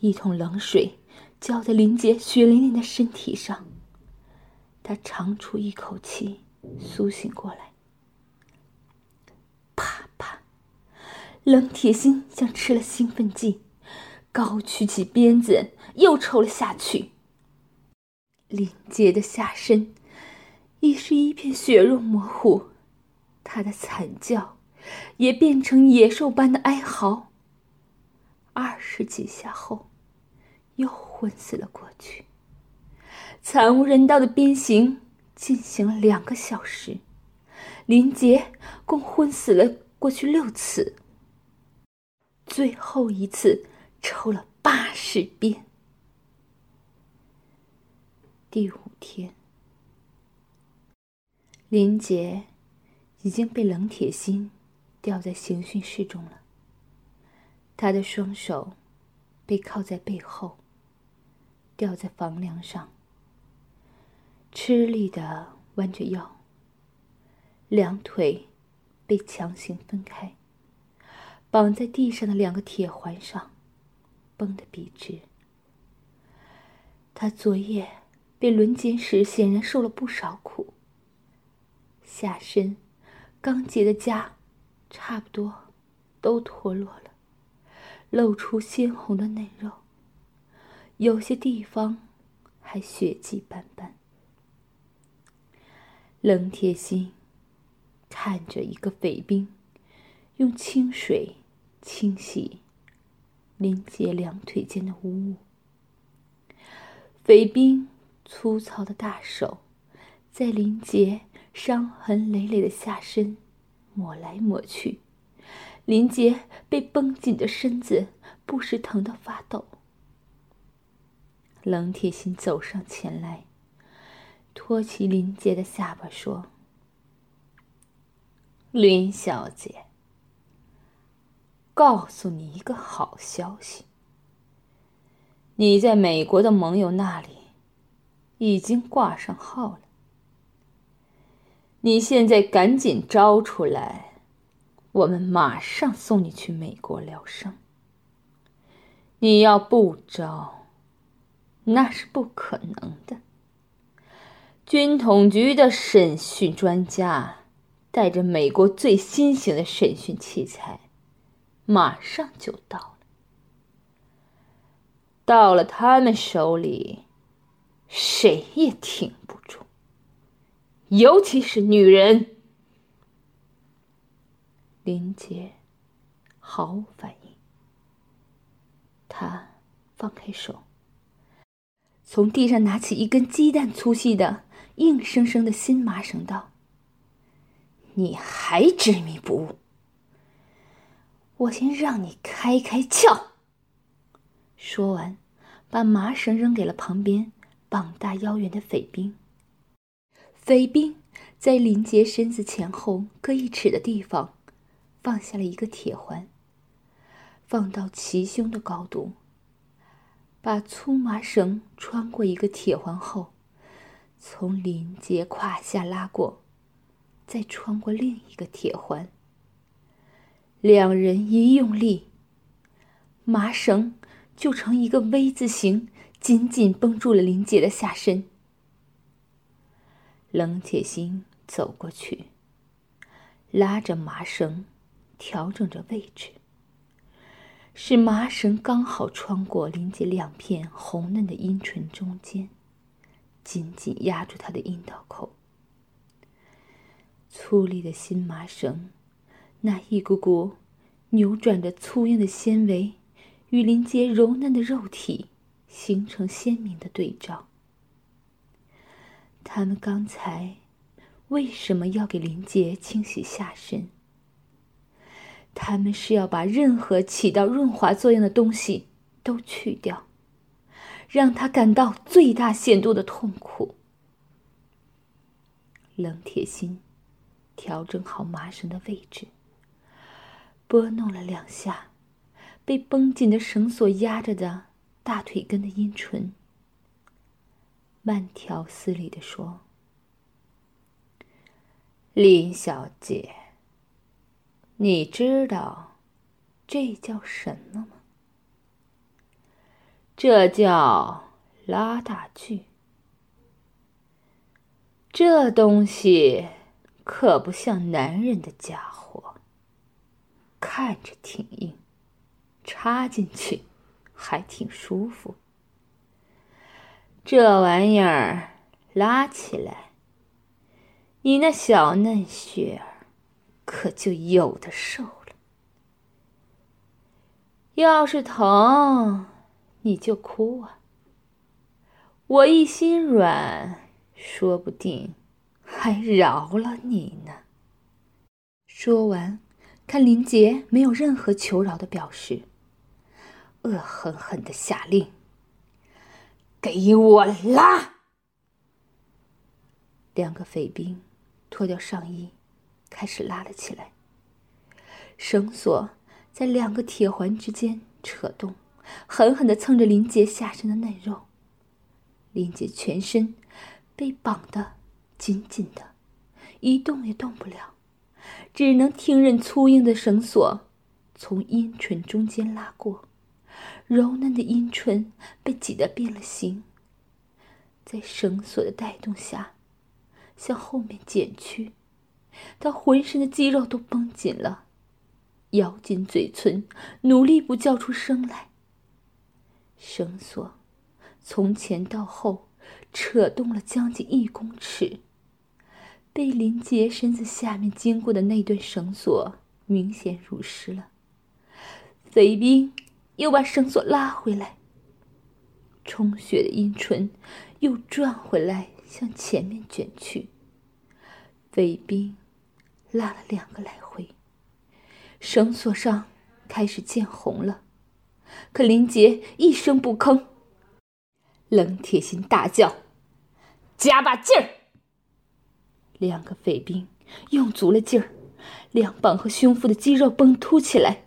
一桶冷水浇在林杰血淋淋的身体上。他长出一口气，苏醒过来。啪啪，冷铁心像吃了兴奋剂，高举起鞭子又抽了下去。林杰的下身已是一片血肉模糊，他的惨叫也变成野兽般的哀嚎。二十几下后，又昏死了过去。惨无人道的鞭刑进行了两个小时，林杰共昏死了过去六次。最后一次抽了八十鞭。第五天，林杰已经被冷铁心吊在刑讯室中了。他的双手被铐在背后，吊在房梁上。吃力的弯着腰，两腿被强行分开，绑在地上的两个铁环上，绷得笔直。他昨夜被轮奸时，显然受了不少苦。下身刚结的痂，差不多都脱落了，露出鲜红的嫩肉，有些地方还血迹斑斑。冷铁心看着一个匪兵用清水清洗林杰两腿间的污物，匪兵粗糙的大手在林杰伤痕累累的下身抹来抹去，林杰被绷紧的身子不时疼得发抖。冷铁心走上前来。托起林杰的下巴说：“林小姐，告诉你一个好消息，你在美国的盟友那里已经挂上号了。你现在赶紧招出来，我们马上送你去美国疗伤。你要不招，那是不可能的。”军统局的审讯专家带着美国最新型的审讯器材，马上就到了。到了他们手里，谁也挺不住，尤其是女人。林杰毫无反应，他放开手，从地上拿起一根鸡蛋粗细的。硬生生的新麻绳道：“你还执迷不悟？我先让你开开窍。”说完，把麻绳扔给了旁边膀大腰圆的匪兵。匪兵在林杰身子前后各一尺的地方，放下了一个铁环，放到齐胸的高度，把粗麻绳穿过一个铁环后。从林杰胯下拉过，再穿过另一个铁环。两人一用力，麻绳就成一个 V 字形，紧紧绷住了林杰的下身。冷铁心走过去，拉着麻绳，调整着位置，使麻绳刚好穿过林杰两片红嫩的阴唇中间。紧紧压住他的阴道口，粗粝的新麻绳，那一股股扭转着粗硬的纤维，与林杰柔嫩的肉体形成鲜明的对照。他们刚才为什么要给林杰清洗下身？他们是要把任何起到润滑作用的东西都去掉。让他感到最大限度的痛苦。冷铁心调整好麻绳的位置，拨弄了两下被绷紧的绳索压着的大腿根的阴唇，慢条斯理的说：“林小姐，你知道这叫什么吗？”这叫拉大锯。这东西可不像男人的家伙，看着挺硬，插进去还挺舒服。这玩意儿拉起来，你那小嫩雪儿可就有的受了。要是疼，你就哭啊！我一心软。说不定还饶了你呢。说完，看林杰没有任何求饶的表示，恶狠狠的下令：“给我拉！”两个匪兵脱掉上衣，开始拉了起来。绳索在两个铁环之间扯动，狠狠的蹭着林杰下身的嫩肉。林杰全身。被绑得紧紧的，一动也动不了，只能听任粗硬的绳索从阴唇中间拉过，柔嫩的阴唇被挤得变了形，在绳索的带动下，向后面卷曲，他浑身的肌肉都绷紧了，咬紧嘴唇，努力不叫出声来。绳索从前到后。扯动了将近一公尺，被林杰身子下面经过的那段绳索明显濡湿了。贼兵又把绳索拉回来，充血的阴唇又转回来向前面卷去。匪兵拉了两个来回，绳索上开始见红了，可林杰一声不吭。冷铁心大叫：“加把劲儿！”两个匪兵用足了劲儿，两膀和胸腹的肌肉绷凸起来，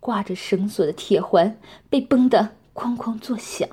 挂着绳索的铁环被绷得哐哐作响，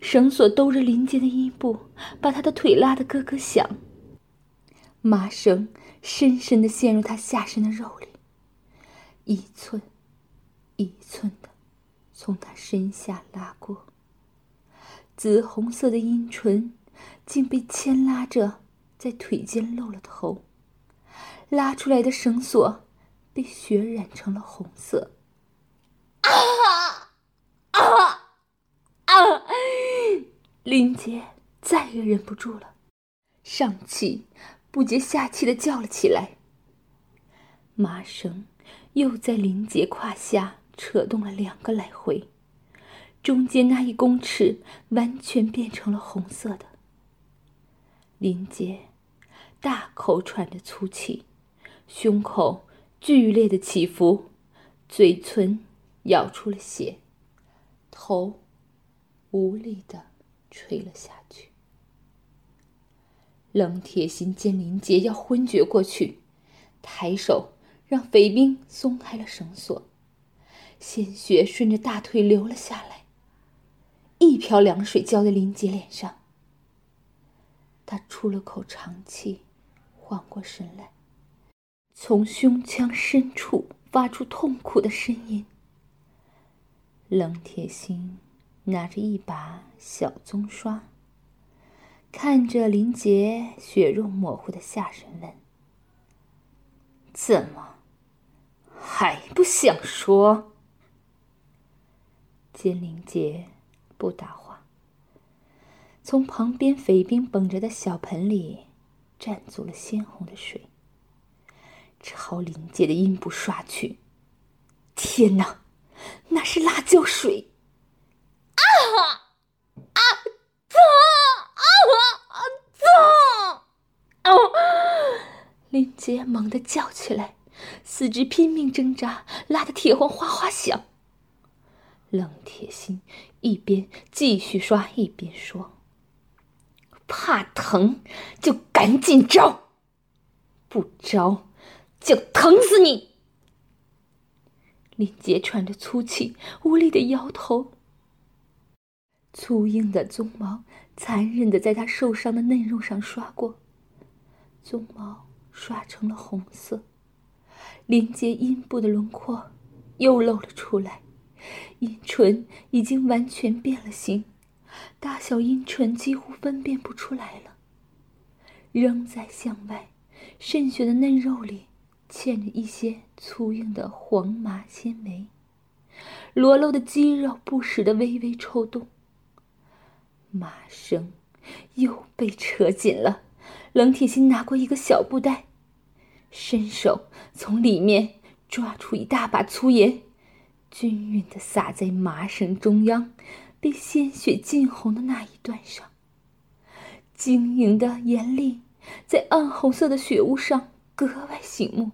绳索兜着林杰的阴部，把他的腿拉得咯咯响。麻绳深深的陷入他下身的肉里，一寸一寸的从他身下拉过。紫红色的阴唇竟被牵拉着在腿间露了头，拉出来的绳索被血染成了红色。啊啊啊！林杰再也忍不住了，上气不接下气的叫了起来。麻绳又在林杰胯下扯动了两个来回。中间那一公尺完全变成了红色的。林杰大口喘着粗气，胸口剧烈的起伏，嘴唇咬出了血，头无力的垂了下去。冷铁心见林杰要昏厥过去，抬手让匪兵松开了绳索，鲜血顺着大腿流了下来。一瓢凉水浇在林杰脸上，他出了口长气，缓过神来，从胸腔深处发出痛苦的呻吟。冷铁心拿着一把小棕刷，看着林杰血肉模糊的下身问：“怎么还不想说？”金林杰。不答话。从旁边匪兵捧着的小盆里蘸足了鲜红的水，朝林杰的阴部刷去。天哪，那是辣椒水！啊！疼啊啊！疼！哦！林杰猛地叫起来，四肢拼命挣扎，拉得铁环哗哗响。冷铁心一边继续刷一边说：“怕疼就赶紧招，不招就疼死你。”林杰喘着粗气，无力的摇头。粗硬的鬃毛残忍的在他受伤的嫩肉上刷过，鬃毛刷成了红色。林杰阴部的轮廓又露了出来。阴唇已经完全变了形，大小阴唇几乎分辨不出来了。仍在向外，渗血的嫩肉里嵌着一些粗硬的黄麻纤维，裸露的肌肉不时的微微抽动。马生又被扯紧了，冷铁心拿过一个小布袋，伸手从里面抓出一大把粗盐。均匀的撒在麻绳中央，被鲜血浸红的那一段上。晶莹的盐粒在暗红色的血污上格外醒目。